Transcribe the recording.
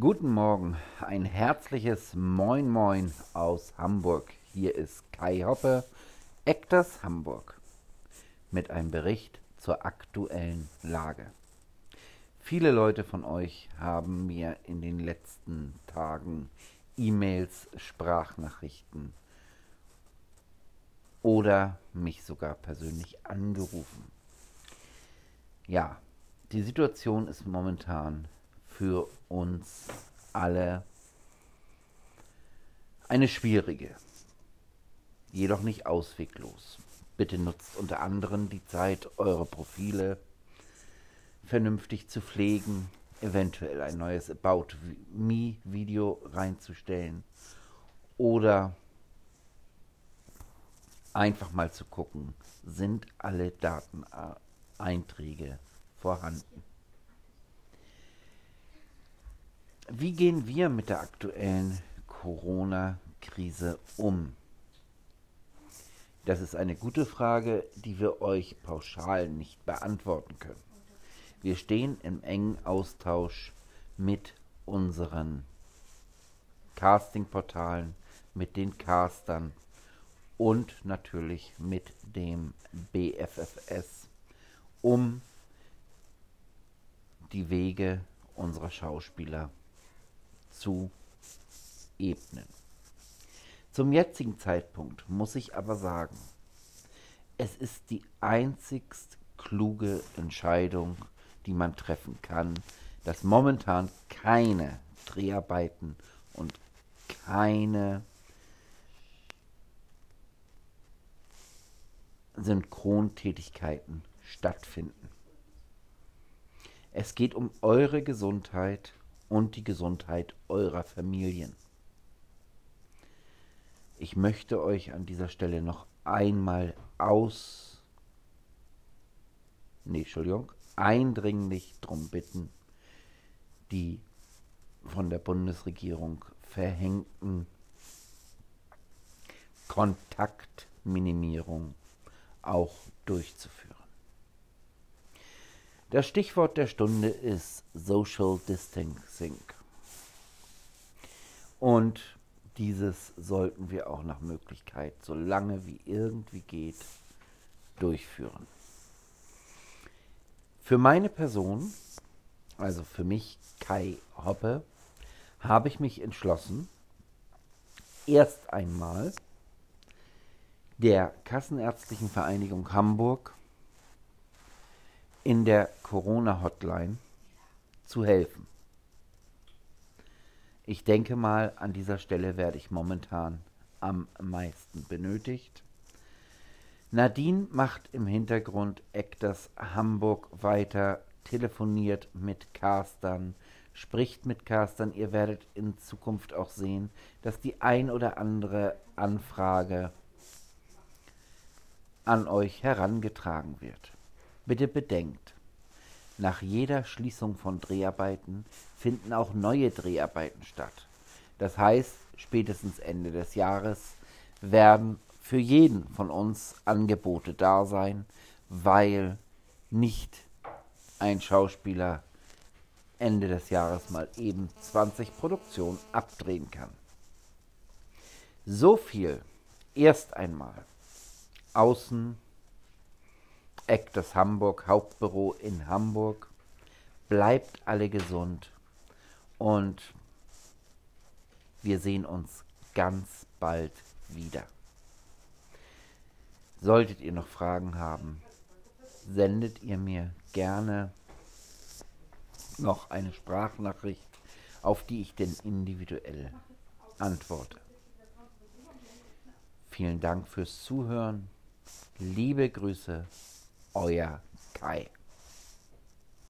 Guten Morgen, ein herzliches Moin Moin aus Hamburg. Hier ist Kai Hoppe, Ekters Hamburg, mit einem Bericht zur aktuellen Lage. Viele Leute von euch haben mir in den letzten Tagen E-Mails, Sprachnachrichten oder mich sogar persönlich angerufen. Ja, die Situation ist momentan für uns alle eine schwierige, jedoch nicht ausweglos. Bitte nutzt unter anderem die Zeit, eure Profile vernünftig zu pflegen, eventuell ein neues About Me Video reinzustellen oder einfach mal zu gucken, sind alle Dateneinträge vorhanden. Wie gehen wir mit der aktuellen Corona-Krise um? Das ist eine gute Frage, die wir euch pauschal nicht beantworten können. Wir stehen im engen Austausch mit unseren Castingportalen, mit den Castern und natürlich mit dem BFFS, um die Wege unserer Schauspieler zu ebnen. Zum jetzigen Zeitpunkt muss ich aber sagen, es ist die einzigst kluge Entscheidung, die man treffen kann, dass momentan keine Dreharbeiten und keine Synchrontätigkeiten stattfinden. Es geht um eure Gesundheit und die Gesundheit eurer Familien. Ich möchte euch an dieser Stelle noch einmal aus, nee, Entschuldigung, eindringlich darum bitten, die von der Bundesregierung verhängten Kontaktminimierung auch durchzuführen. Das Stichwort der Stunde ist Social Distancing. Und dieses sollten wir auch nach Möglichkeit, so lange wie irgendwie geht, durchführen. Für meine Person, also für mich Kai Hoppe, habe ich mich entschlossen, erst einmal der Kassenärztlichen Vereinigung Hamburg in der Corona-Hotline zu helfen. Ich denke mal, an dieser Stelle werde ich momentan am meisten benötigt. Nadine macht im Hintergrund Actors Hamburg weiter, telefoniert mit Castern, spricht mit Castern. Ihr werdet in Zukunft auch sehen, dass die ein oder andere Anfrage an euch herangetragen wird. Bitte bedenkt, nach jeder Schließung von Dreharbeiten finden auch neue Dreharbeiten statt. Das heißt, spätestens Ende des Jahres werden für jeden von uns Angebote da sein, weil nicht ein Schauspieler Ende des Jahres mal eben 20 Produktionen abdrehen kann. So viel erst einmal außen Actors Hamburg, Hauptbüro in Hamburg. Bleibt alle gesund und wir sehen uns ganz bald wieder. Solltet ihr noch Fragen haben, sendet ihr mir gerne noch eine Sprachnachricht, auf die ich denn individuell antworte. Vielen Dank fürs Zuhören. Liebe Grüße Oh, euer Kai.